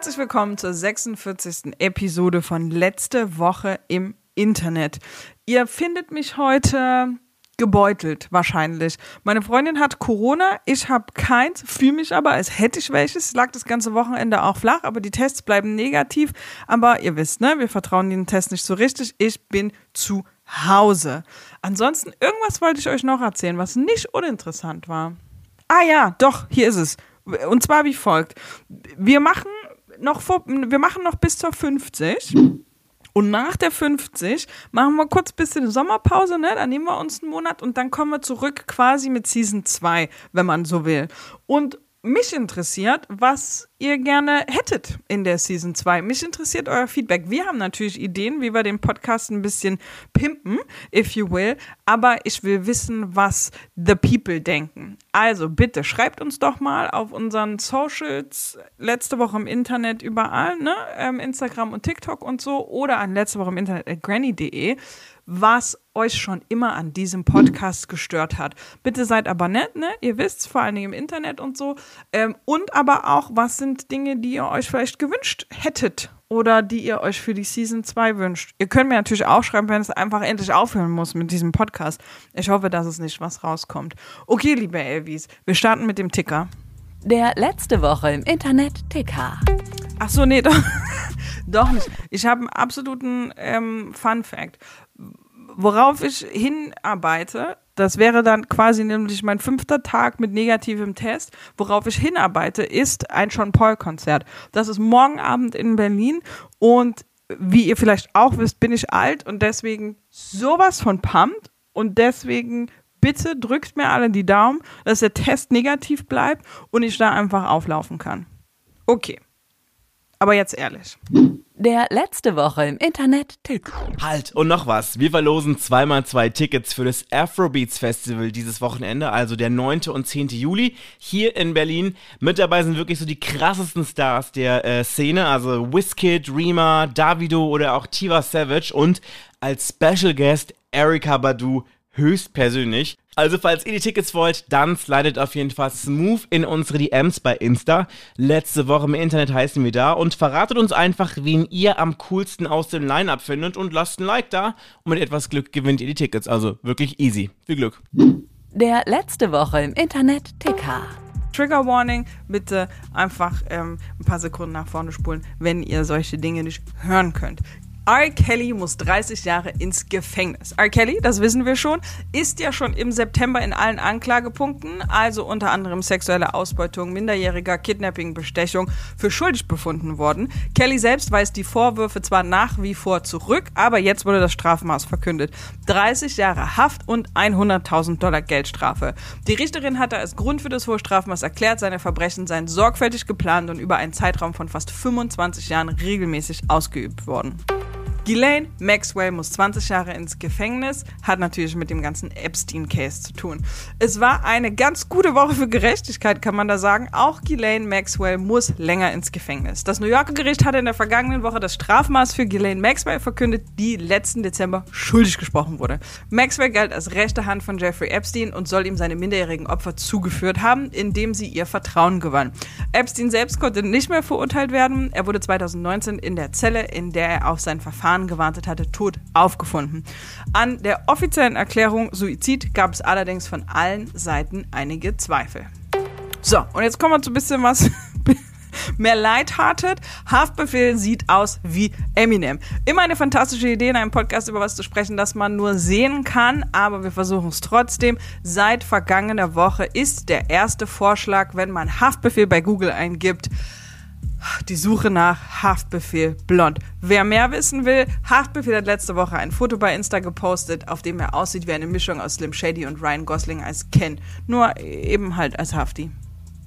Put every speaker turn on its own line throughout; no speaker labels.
Herzlich willkommen zur 46. Episode von Letzte Woche im Internet. Ihr findet mich heute gebeutelt, wahrscheinlich. Meine Freundin hat Corona, ich habe keins, fühle mich aber, als hätte ich welches. Es lag das ganze Wochenende auch flach, aber die Tests bleiben negativ. Aber ihr wisst, ne, wir vertrauen den Test nicht so richtig. Ich bin zu Hause. Ansonsten, irgendwas wollte ich euch noch erzählen, was nicht uninteressant war. Ah ja, doch, hier ist es. Und zwar wie folgt. Wir machen noch vor, wir machen noch bis zur 50. Und nach der 50 machen wir kurz ein bisschen Sommerpause, ne? Dann nehmen wir uns einen Monat und dann kommen wir zurück quasi mit Season 2, wenn man so will. Und mich interessiert, was ihr gerne hättet in der Season 2. Mich interessiert euer Feedback. Wir haben natürlich Ideen, wie wir den Podcast ein bisschen pimpen, if you will, aber ich will wissen, was the people denken. Also bitte schreibt uns doch mal auf unseren Socials letzte Woche im Internet überall, ne? Ähm, Instagram und TikTok und so oder an letzte Woche im Internet at granny.de was euch schon immer an diesem Podcast gestört hat. Bitte seid aber nett, ne? Ihr wisst, vor allen Dingen im Internet und so. Ähm, und aber auch, was sind Dinge, die ihr euch vielleicht gewünscht hättet oder die ihr euch für die Season 2 wünscht. Ihr könnt mir natürlich auch schreiben, wenn es einfach endlich aufhören muss mit diesem Podcast. Ich hoffe, dass es nicht was rauskommt. Okay, liebe Elvis, wir starten mit dem Ticker.
Der letzte Woche im Internet Ticker.
Ach so, nee, doch, doch nicht. Ich habe einen absoluten ähm, Fun Fact. Worauf ich hinarbeite, das wäre dann quasi nämlich mein fünfter Tag mit negativem Test. Worauf ich hinarbeite, ist ein Sean Paul-Konzert. Das ist morgen Abend in Berlin und wie ihr vielleicht auch wisst, bin ich alt und deswegen sowas von pumped und deswegen bitte drückt mir alle die Daumen, dass der Test negativ bleibt und ich da einfach auflaufen kann. Okay. Aber jetzt ehrlich.
Der letzte Woche im Internet Ticker.
Halt, und noch was. Wir verlosen zweimal zwei Tickets für das Afrobeats Festival dieses Wochenende, also der 9. und 10. Juli, hier in Berlin. Mit dabei sind wirklich so die krassesten Stars der äh, Szene, also Wizkid, Rima, Davido oder auch Tiva Savage und als Special Guest Erika Badu höchstpersönlich. Also falls ihr die Tickets wollt, dann slidet auf jeden Fall smooth in unsere DMs bei Insta. Letzte Woche im Internet heißen wir da und verratet uns einfach, wen ihr am coolsten aus dem Line-Up findet und lasst ein Like da und mit etwas Glück gewinnt ihr die Tickets. Also wirklich easy. Viel Glück.
Der letzte Woche im Internet Ticker.
Trigger Warning, bitte einfach ähm, ein paar Sekunden nach vorne spulen, wenn ihr solche Dinge nicht hören könnt. R. Kelly muss 30 Jahre ins Gefängnis. R. Kelly, das wissen wir schon, ist ja schon im September in allen Anklagepunkten, also unter anderem sexuelle Ausbeutung, minderjähriger Kidnapping, Bestechung, für schuldig befunden worden. Kelly selbst weist die Vorwürfe zwar nach wie vor zurück, aber jetzt wurde das Strafmaß verkündet. 30 Jahre Haft und 100.000 Dollar Geldstrafe. Die Richterin hatte als Grund für das hohe Strafmaß erklärt, seine Verbrechen seien sorgfältig geplant und über einen Zeitraum von fast 25 Jahren regelmäßig ausgeübt worden. Ghislaine Maxwell muss 20 Jahre ins Gefängnis, hat natürlich mit dem ganzen Epstein-Case zu tun. Es war eine ganz gute Woche für Gerechtigkeit, kann man da sagen. Auch Ghislaine Maxwell muss länger ins Gefängnis. Das New Yorker Gericht hatte in der vergangenen Woche das Strafmaß für Ghislaine Maxwell verkündet, die letzten Dezember schuldig gesprochen wurde. Maxwell galt als rechte Hand von Jeffrey Epstein und soll ihm seine minderjährigen Opfer zugeführt haben, indem sie ihr Vertrauen gewann. Epstein selbst konnte nicht mehr verurteilt werden. Er wurde 2019 in der Zelle, in der er auf sein Verfahren gewartet hatte, tot aufgefunden. An der offiziellen Erklärung Suizid gab es allerdings von allen Seiten einige Zweifel. So, und jetzt kommen wir zu ein bisschen was mehr lighthearted. Haftbefehl sieht aus wie Eminem. Immer eine fantastische Idee, in einem Podcast über was zu sprechen, das man nur sehen kann, aber wir versuchen es trotzdem. Seit vergangener Woche ist der erste Vorschlag, wenn man Haftbefehl bei Google eingibt, Die Suche nach Haftbefehl blond. Wer mehr wissen will, Haftbefehl hat letzte Woche ein Foto bei Insta gepostet, auf dem er aussieht wie eine Mischung aus Slim Shady und Ryan Gosling als Ken. Nur eben halt als Hafti.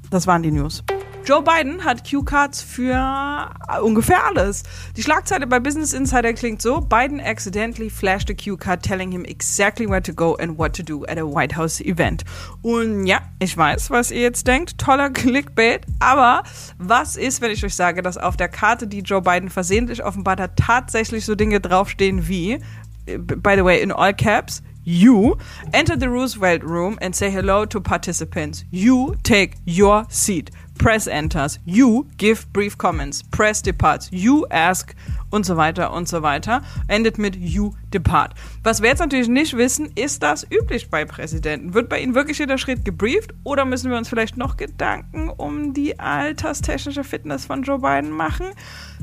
Das waren die News. Joe Biden hat Q-Cards für ungefähr alles. Die Schlagzeile bei Business Insider klingt so: Biden accidentally flashed a Q-Card telling him exactly where to go and what to do at a White House event. Und ja, ich weiß, was ihr jetzt denkt. Toller Clickbait. Aber was ist, wenn ich euch sage, dass auf der Karte, die Joe Biden versehentlich offenbart hat, tatsächlich so Dinge draufstehen wie, by the way, in all caps, You enter the Roosevelt room and say hello to participants. You take your seat. Press enters. You give brief comments. Press departs. You ask und so weiter und so weiter. Endet mit You depart. Was wir jetzt natürlich nicht wissen, ist das üblich bei Präsidenten? Wird bei ihnen wirklich jeder Schritt gebrieft oder müssen wir uns vielleicht noch Gedanken um die alterstechnische Fitness von Joe Biden machen?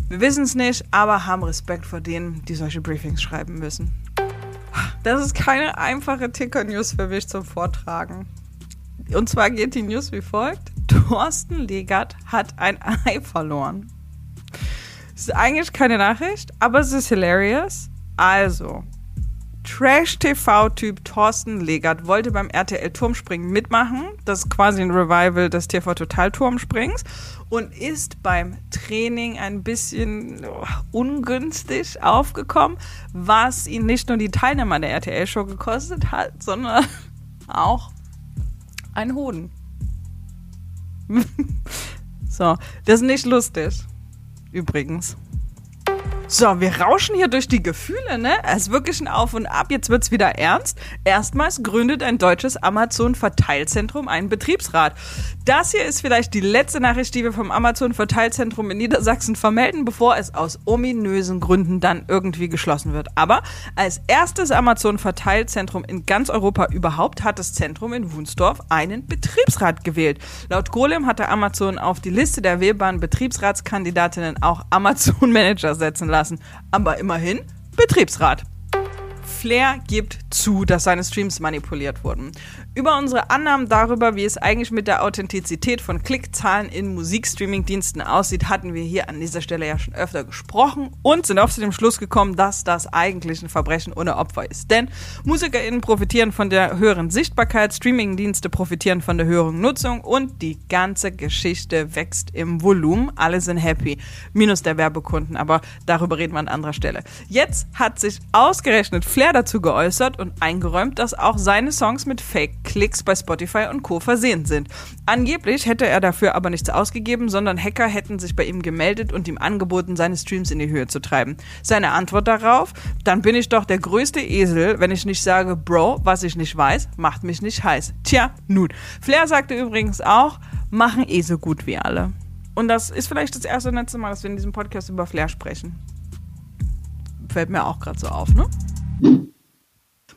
Wir wissen es nicht, aber haben Respekt vor denen, die solche Briefings schreiben müssen. Das ist keine einfache Ticker-News für mich zum Vortragen. Und zwar geht die News wie folgt. Thorsten Legert hat ein Ei verloren. Das ist eigentlich keine Nachricht, aber es ist hilarious. Also, Trash-TV-Typ Thorsten Legert wollte beim RTL Turmspringen mitmachen. Das ist quasi ein Revival des TV Total Turmsprings und ist beim Training ein bisschen oh, ungünstig aufgekommen, was ihn nicht nur die Teilnehmer der RTL-Show gekostet hat, sondern auch ein Hoden. So, das ist nicht lustig. Übrigens. So, wir rauschen hier durch die Gefühle, ne? Es ist wirklich ein Auf und Ab. Jetzt wird's wieder ernst. Erstmals gründet ein deutsches Amazon-Verteilzentrum einen Betriebsrat. Das hier ist vielleicht die letzte Nachricht, die wir vom Amazon-Verteilzentrum in Niedersachsen vermelden, bevor es aus ominösen Gründen dann irgendwie geschlossen wird. Aber als erstes Amazon-Verteilzentrum in ganz Europa überhaupt hat das Zentrum in Wunsdorf einen Betriebsrat gewählt. Laut Golem hatte Amazon auf die Liste der wählbaren Betriebsratskandidatinnen auch Amazon-Manager setzen lassen lassen. Aber immerhin Betriebsrat. Flair gibt zu, dass seine Streams manipuliert wurden. Über unsere Annahmen darüber, wie es eigentlich mit der Authentizität von Klickzahlen in Musikstreaming-Diensten aussieht, hatten wir hier an dieser Stelle ja schon öfter gesprochen und sind auch zu dem Schluss gekommen, dass das eigentlich ein Verbrechen ohne Opfer ist. Denn MusikerInnen profitieren von der höheren Sichtbarkeit, Streaming-Dienste profitieren von der höheren Nutzung und die ganze Geschichte wächst im Volumen. Alle sind happy. Minus der Werbekunden, aber darüber reden wir an anderer Stelle. Jetzt hat sich ausgerechnet Flair dazu geäußert und eingeräumt, dass auch seine Songs mit Fake Klicks bei Spotify und Co. versehen sind. Angeblich hätte er dafür aber nichts ausgegeben, sondern Hacker hätten sich bei ihm gemeldet und ihm angeboten, seine Streams in die Höhe zu treiben. Seine Antwort darauf, dann bin ich doch der größte Esel, wenn ich nicht sage, Bro, was ich nicht weiß, macht mich nicht heiß. Tja, nun. Flair sagte übrigens auch, machen eh so gut wie alle. Und das ist vielleicht das erste und letzte Mal, dass wir in diesem Podcast über Flair sprechen. Fällt mir auch gerade so auf, ne? Mm-hmm.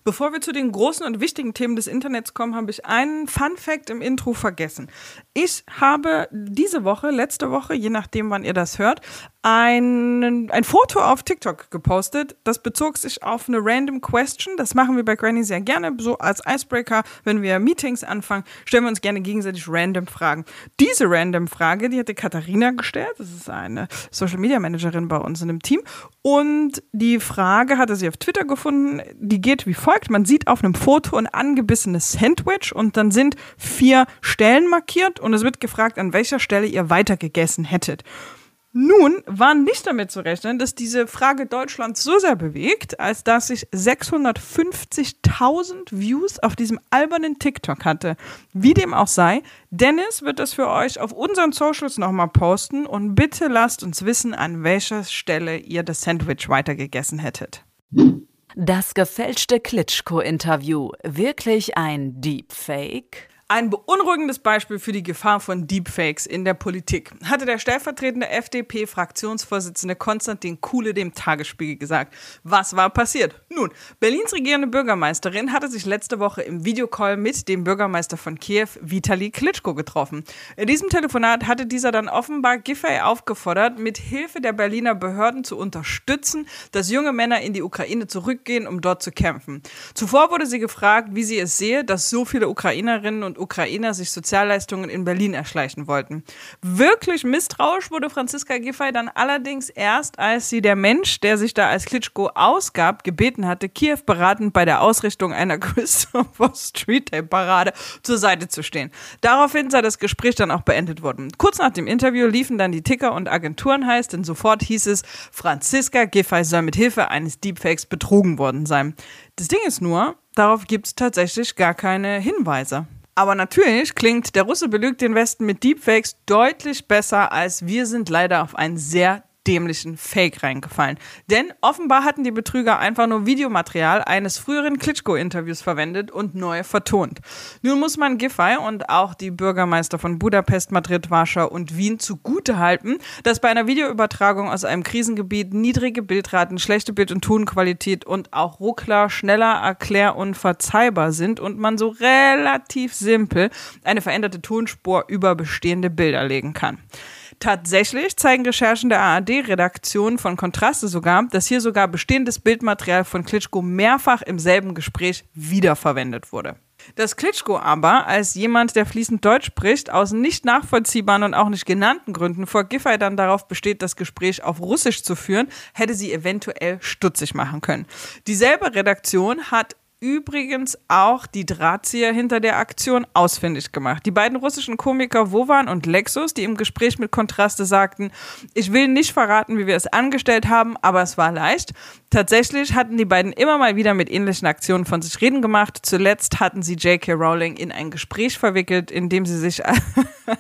Bevor wir zu den großen und wichtigen Themen des Internets kommen, habe ich einen Fun Fact im Intro vergessen. Ich habe diese Woche, letzte Woche, je nachdem, wann ihr das hört, ein, ein Foto auf TikTok gepostet. Das bezog sich auf eine random question. Das machen wir bei Granny sehr gerne. So als Icebreaker, wenn wir Meetings anfangen, stellen wir uns gerne gegenseitig random Fragen. Diese random Frage, die hatte Katharina gestellt. Das ist eine Social Media Managerin bei uns in dem Team. Und die Frage hatte sie auf Twitter gefunden. Die geht wie folgt. Man sieht auf einem Foto ein angebissenes Sandwich und dann sind vier Stellen markiert und es wird gefragt, an welcher Stelle ihr weiter gegessen hättet. Nun war nicht damit zu rechnen, dass diese Frage Deutschland so sehr bewegt, als dass ich 650.000 Views auf diesem albernen TikTok hatte. Wie dem auch sei, Dennis wird das für euch auf unseren Socials nochmal posten und bitte lasst uns wissen, an welcher Stelle ihr das Sandwich weitergegessen hättet.
Das gefälschte Klitschko-Interview. Wirklich ein Deepfake?
Ein beunruhigendes Beispiel für die Gefahr von Deepfakes in der Politik hatte der stellvertretende FDP-Fraktionsvorsitzende Konstantin Kuhle dem Tagesspiegel gesagt. Was war passiert? Nun, Berlins regierende Bürgermeisterin hatte sich letzte Woche im Videocall mit dem Bürgermeister von Kiew, Vitali Klitschko, getroffen. In diesem Telefonat hatte dieser dann offenbar Giffey aufgefordert, mit Hilfe der Berliner Behörden zu unterstützen, dass junge Männer in die Ukraine zurückgehen, um dort zu kämpfen. Zuvor wurde sie gefragt, wie sie es sehe, dass so viele Ukrainerinnen und Ukrainer sich Sozialleistungen in Berlin erschleichen wollten. Wirklich misstrauisch wurde Franziska Giffey dann allerdings erst, als sie der Mensch, der sich da als Klitschko ausgab, gebeten hatte, Kiew beratend bei der Ausrichtung einer Christopher Street Day Parade zur Seite zu stehen. Daraufhin sei das Gespräch dann auch beendet worden. Kurz nach dem Interview liefen dann die Ticker und Agenturen heiß, denn sofort hieß es, Franziska Giffey soll mit Hilfe eines Deepfakes betrogen worden sein. Das Ding ist nur, darauf gibt es tatsächlich gar keine Hinweise. Aber natürlich klingt der Russe belügt den Westen mit Deepfakes deutlich besser als wir sind leider auf einen sehr dämlichen Fake reingefallen. Denn offenbar hatten die Betrüger einfach nur Videomaterial eines früheren Klitschko-Interviews verwendet und neu vertont. Nun muss man Giffey und auch die Bürgermeister von Budapest, Madrid, Warschau und Wien zugutehalten, dass bei einer Videoübertragung aus einem Krisengebiet niedrige Bildraten, schlechte Bild- und Tonqualität und auch Ruckler schneller erklär- und verzeihbar sind und man so relativ simpel eine veränderte Tonspur über bestehende Bilder legen kann. Tatsächlich zeigen Recherchen der ARD-Redaktion von Kontraste sogar, dass hier sogar bestehendes Bildmaterial von Klitschko mehrfach im selben Gespräch wiederverwendet wurde. Dass Klitschko aber als jemand, der fließend Deutsch spricht, aus nicht nachvollziehbaren und auch nicht genannten Gründen vor Giffey dann darauf besteht, das Gespräch auf Russisch zu führen, hätte sie eventuell stutzig machen können. Dieselbe Redaktion hat übrigens auch die Drahtzieher hinter der Aktion ausfindig gemacht. Die beiden russischen Komiker Wovan und Lexus, die im Gespräch mit Kontraste sagten, ich will nicht verraten, wie wir es angestellt haben, aber es war leicht. Tatsächlich hatten die beiden immer mal wieder mit ähnlichen Aktionen von sich reden gemacht. Zuletzt hatten sie J.K. Rowling in ein Gespräch verwickelt, in dem sie sich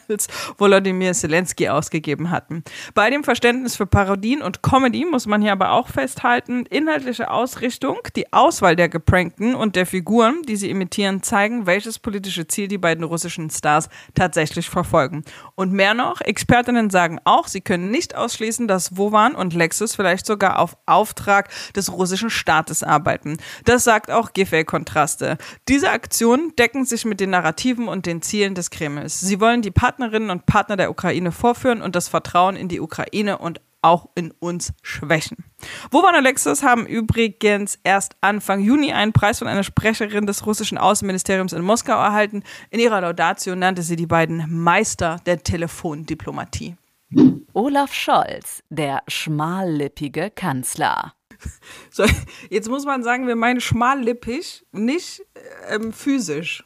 als Volodymyr Zelensky ausgegeben hatten. Bei dem Verständnis für Parodien und Comedy muss man hier aber auch festhalten, inhaltliche Ausrichtung, die Auswahl der geprankten und der Figuren, die sie imitieren, zeigen, welches politische Ziel die beiden russischen Stars tatsächlich verfolgen. Und mehr noch, Expertinnen sagen auch, sie können nicht ausschließen, dass Wovan und Lexus vielleicht sogar auf Auftrag des russischen Staates arbeiten. Das sagt auch Giffey Kontraste. Diese Aktionen decken sich mit den Narrativen und den Zielen des Kremls. Sie wollen die Partnerinnen und Partner der Ukraine vorführen und das Vertrauen in die Ukraine und auch in uns schwächen. Wovan Alexis haben übrigens erst Anfang Juni einen Preis von einer Sprecherin des russischen Außenministeriums in Moskau erhalten. In ihrer Laudatio nannte sie die beiden Meister der Telefondiplomatie.
Olaf Scholz, der schmallippige Kanzler.
So, jetzt muss man sagen, wir meinen schmallippig, nicht ähm, physisch.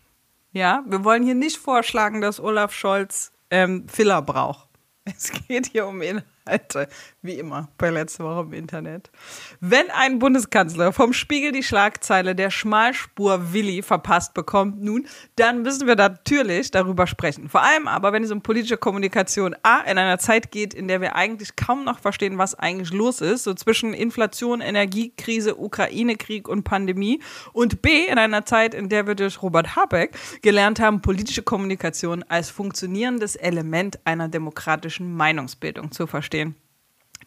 Ja, wir wollen hier nicht vorschlagen, dass Olaf Scholz ähm, Filler braucht. Es geht hier um Inhalt. Seite, wie immer, bei letzter Woche im Internet. Wenn ein Bundeskanzler vom Spiegel die Schlagzeile der Schmalspur Willi verpasst bekommt, nun, dann müssen wir natürlich darüber sprechen. Vor allem aber, wenn es um politische Kommunikation A in einer Zeit geht, in der wir eigentlich kaum noch verstehen, was eigentlich los ist, so zwischen Inflation, Energiekrise, Ukraine-Krieg und Pandemie und B in einer Zeit, in der wir durch Robert Habeck gelernt haben, politische Kommunikation als funktionierendes Element einer demokratischen Meinungsbildung zu verstehen.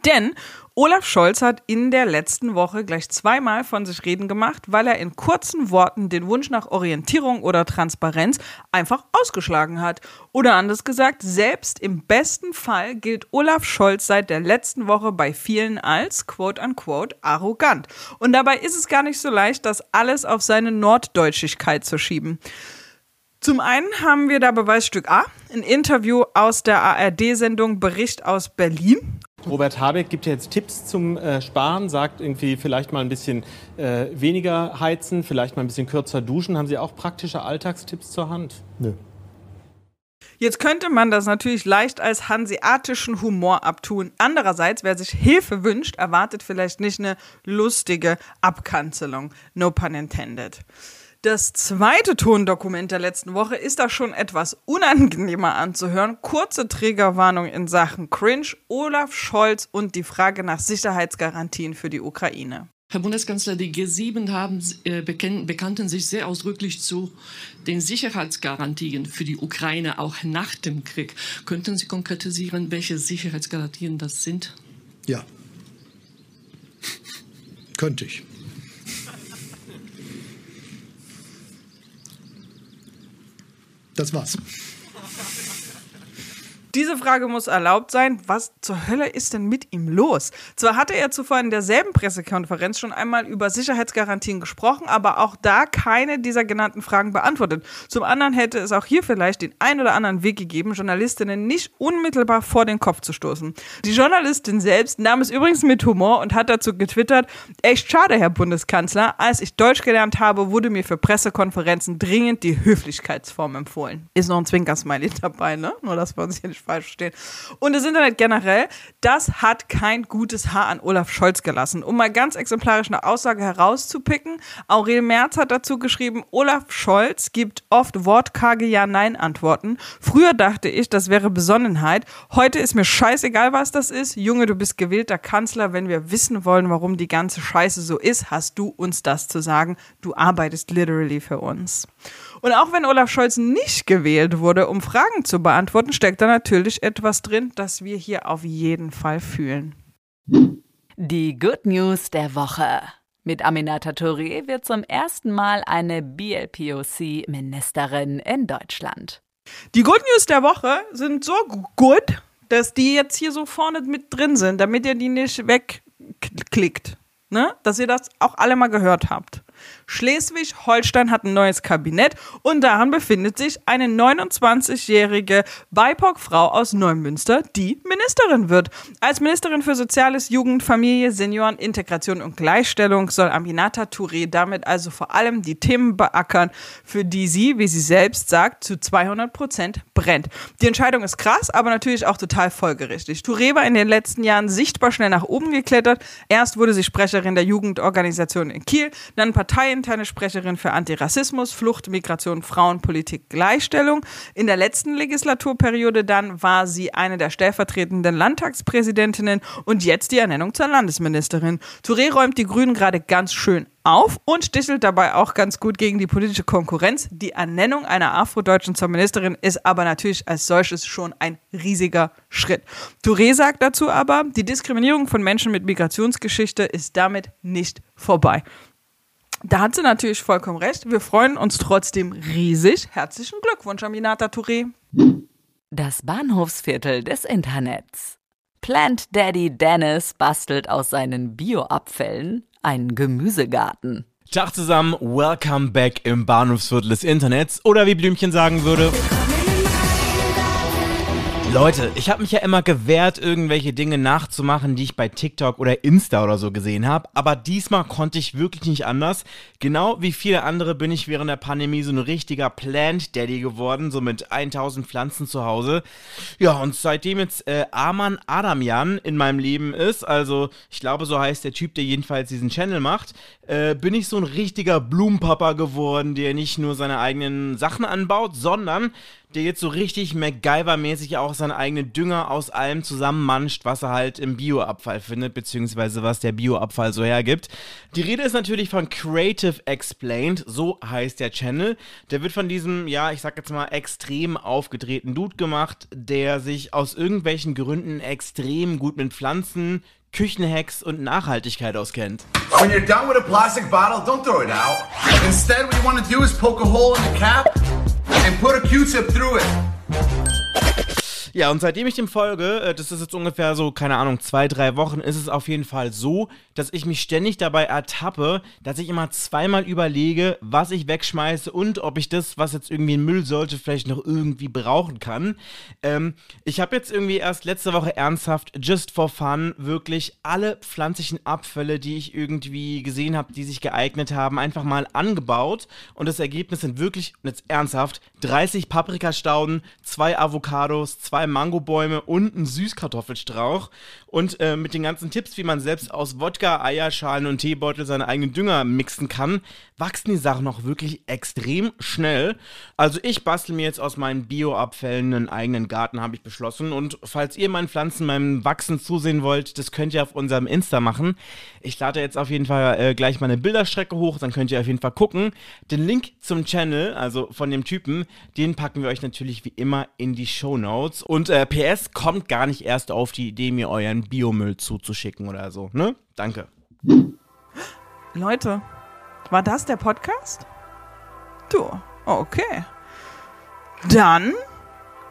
Denn Olaf Scholz hat in der letzten Woche gleich zweimal von sich reden gemacht, weil er in kurzen Worten den Wunsch nach Orientierung oder Transparenz einfach ausgeschlagen hat. Oder anders gesagt, selbst im besten Fall gilt Olaf Scholz seit der letzten Woche bei vielen als quote unquote arrogant. Und dabei ist es gar nicht so leicht, das alles auf seine Norddeutschigkeit zu schieben. Zum einen haben wir da Beweisstück A, ein Interview aus der ARD-Sendung Bericht aus Berlin.
Robert Habeck gibt ja jetzt Tipps zum äh, Sparen, sagt irgendwie vielleicht mal ein bisschen äh, weniger heizen, vielleicht mal ein bisschen kürzer duschen. Haben Sie auch praktische Alltagstipps zur Hand?
Nö.
Jetzt könnte man das natürlich leicht als hanseatischen Humor abtun. Andererseits, wer sich Hilfe wünscht, erwartet vielleicht nicht eine lustige Abkanzelung. No pun intended. Das zweite Tondokument der letzten Woche ist da schon etwas unangenehmer anzuhören. Kurze Trägerwarnung in Sachen Cringe, Olaf Scholz und die Frage nach Sicherheitsgarantien für die Ukraine.
Herr Bundeskanzler, die G7 haben, äh, bekann, bekannten sich sehr ausdrücklich zu den Sicherheitsgarantien für die Ukraine auch nach dem Krieg. Könnten Sie konkretisieren, welche Sicherheitsgarantien das sind?
Ja. Könnte ich. Das war's.
Diese Frage muss erlaubt sein. Was zur Hölle ist denn mit ihm los? Zwar hatte er zuvor in derselben Pressekonferenz schon einmal über Sicherheitsgarantien gesprochen, aber auch da keine dieser genannten Fragen beantwortet. Zum anderen hätte es auch hier vielleicht den ein oder anderen Weg gegeben, Journalistinnen nicht unmittelbar vor den Kopf zu stoßen. Die Journalistin selbst nahm es übrigens mit Humor und hat dazu getwittert, echt schade, Herr Bundeskanzler, als ich Deutsch gelernt habe, wurde mir für Pressekonferenzen dringend die Höflichkeitsform empfohlen. Ist noch ein Zwinkersmiley dabei, ne? Nur, dass wir uns hier nicht falsch verstehen. Und das Internet generell, das hat kein gutes Haar an Olaf Scholz gelassen. Um mal ganz exemplarisch eine Aussage herauszupicken, Aurel Merz hat dazu geschrieben, Olaf Scholz gibt oft wortkarge Ja-Nein-Antworten. Früher dachte ich, das wäre Besonnenheit. Heute ist mir scheißegal, was das ist. Junge, du bist gewählter Kanzler. Wenn wir wissen wollen, warum die ganze Scheiße so ist, hast du uns das zu sagen. Du arbeitest literally für uns. Und auch wenn Olaf Scholz nicht gewählt wurde, um Fragen zu beantworten, steckt da natürlich etwas drin, das wir hier auf jeden Fall fühlen.
Die Good News der Woche. Mit Aminata Touré wird zum ersten Mal eine BLPOC-Ministerin in Deutschland.
Die Good News der Woche sind so gut, dass die jetzt hier so vorne mit drin sind, damit ihr die nicht wegklickt. Ne? Dass ihr das auch alle mal gehört habt. Schleswig-Holstein hat ein neues Kabinett und daran befindet sich eine 29-jährige BIPOC-Frau aus Neumünster, die Ministerin wird. Als Ministerin für Soziales, Jugend, Familie, Senioren, Integration und Gleichstellung soll Aminata Touré damit also vor allem die Themen beackern, für die sie, wie sie selbst sagt, zu 200 Prozent brennt. Die Entscheidung ist krass, aber natürlich auch total folgerichtig. Touré war in den letzten Jahren sichtbar schnell nach oben geklettert. Erst wurde sie Sprecherin der Jugendorganisation in Kiel, dann parteiinterne Sprecherin für Antirassismus, Flucht, Migration, Frauenpolitik, Gleichstellung. In der letzten Legislaturperiode dann war sie eine der stellvertretenden Landtagspräsidentinnen und jetzt die Ernennung zur Landesministerin. Touré räumt die Grünen gerade ganz schön auf und stichelt dabei auch ganz gut gegen die politische Konkurrenz. Die Ernennung einer Afrodeutschen zur Ministerin ist aber natürlich als solches schon ein riesiger Schritt. Touré sagt dazu aber, die Diskriminierung von Menschen mit Migrationsgeschichte ist damit nicht vorbei. Da hat sie natürlich vollkommen recht. Wir freuen uns trotzdem riesig. Herzlichen Glückwunsch, Aminata Touré.
Das Bahnhofsviertel des Internets. Plant Daddy Dennis bastelt aus seinen Bioabfällen einen Gemüsegarten.
Tag zusammen, welcome back im Bahnhofsviertel des Internets oder wie Blümchen sagen würde. Leute, ich habe mich ja immer gewehrt, irgendwelche Dinge nachzumachen, die ich bei TikTok oder Insta oder so gesehen habe. Aber diesmal konnte ich wirklich nicht anders. Genau wie viele andere bin ich während der Pandemie so ein richtiger Plant Daddy geworden, so mit 1000 Pflanzen zu Hause. Ja, und seitdem jetzt äh, Arman Adamjan in meinem Leben ist, also ich glaube, so heißt der Typ, der jedenfalls diesen Channel macht, äh, bin ich so ein richtiger Blumenpapa geworden, der nicht nur seine eigenen Sachen anbaut, sondern der jetzt so richtig MacGyver-mäßig auch seinen eigenen Dünger aus allem zusammenmanscht, was er halt im Bioabfall findet, beziehungsweise was der Bioabfall so hergibt. Die Rede ist natürlich von Creative Explained, so heißt der Channel. Der wird von diesem, ja, ich sag jetzt mal, extrem aufgedrehten Dude gemacht, der sich aus irgendwelchen Gründen extrem gut mit Pflanzen, Küchenhacks und Nachhaltigkeit auskennt.
When you're done with a plastic bottle, don't throw it out. Instead, what you want to do is poke a hole in the cap and put a Q-tip through it.
Ja, und seitdem ich dem folge, äh, das ist jetzt ungefähr so, keine Ahnung, zwei, drei Wochen, ist es auf jeden Fall so, dass ich mich ständig dabei ertappe, dass ich immer zweimal überlege, was ich wegschmeiße und ob ich das, was jetzt irgendwie in Müll sollte, vielleicht noch irgendwie brauchen kann. Ähm, ich habe jetzt irgendwie erst letzte Woche ernsthaft, just for fun, wirklich alle pflanzlichen Abfälle, die ich irgendwie gesehen habe, die sich geeignet haben, einfach mal angebaut. Und das Ergebnis sind wirklich, jetzt ernsthaft, 30 Paprikastauden, zwei Avocados, zwei Mangobäume und ein Süßkartoffelstrauch. Und äh, mit den ganzen Tipps, wie man selbst aus Wodka, Eierschalen und Teebeutel seine eigenen Dünger mixen kann, wachsen die Sachen noch wirklich extrem schnell. Also ich bastel mir jetzt aus meinen Bioabfällen einen eigenen Garten, habe ich beschlossen. Und falls ihr meinen Pflanzen beim Wachsen zusehen wollt, das könnt ihr auf unserem Insta machen. Ich lade jetzt auf jeden Fall äh, gleich meine Bilderstrecke hoch, dann könnt ihr auf jeden Fall gucken. Den Link zum Channel, also von dem Typen, den packen wir euch natürlich wie immer in die Show Notes. Und äh, PS kommt gar nicht erst auf die Idee, mir euren Biomüll zuzuschicken oder so, ne? Danke.
Leute, war das der Podcast? Du, okay. Dann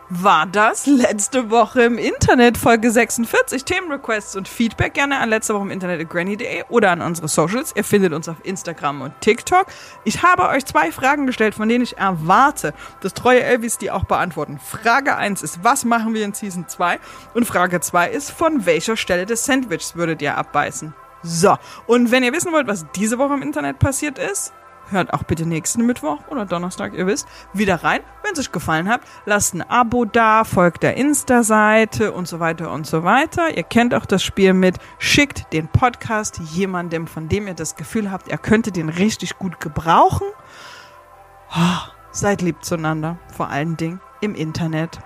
war das letzte Woche im Internet, Folge 46. Themenrequests und Feedback gerne an letzte Woche im Internet at granny.de oder an unsere Socials. Ihr findet uns auf Instagram und TikTok. Ich habe euch zwei Fragen gestellt, von denen ich erwarte, dass treue Elvis die auch beantworten. Frage 1 ist, was machen wir in Season 2? Und Frage 2 ist, von welcher Stelle des Sandwichs würdet ihr abbeißen? So, und wenn ihr wissen wollt, was diese Woche im Internet passiert ist, hört auch bitte nächsten Mittwoch oder Donnerstag, ihr wisst, wieder rein. Wenn es euch gefallen hat, lasst ein Abo da, folgt der Insta-Seite und so weiter und so weiter. Ihr kennt auch das Spiel mit, schickt den Podcast jemandem, von dem ihr das Gefühl habt, er könnte den richtig gut gebrauchen. Oh, seid lieb zueinander, vor allen Dingen im Internet.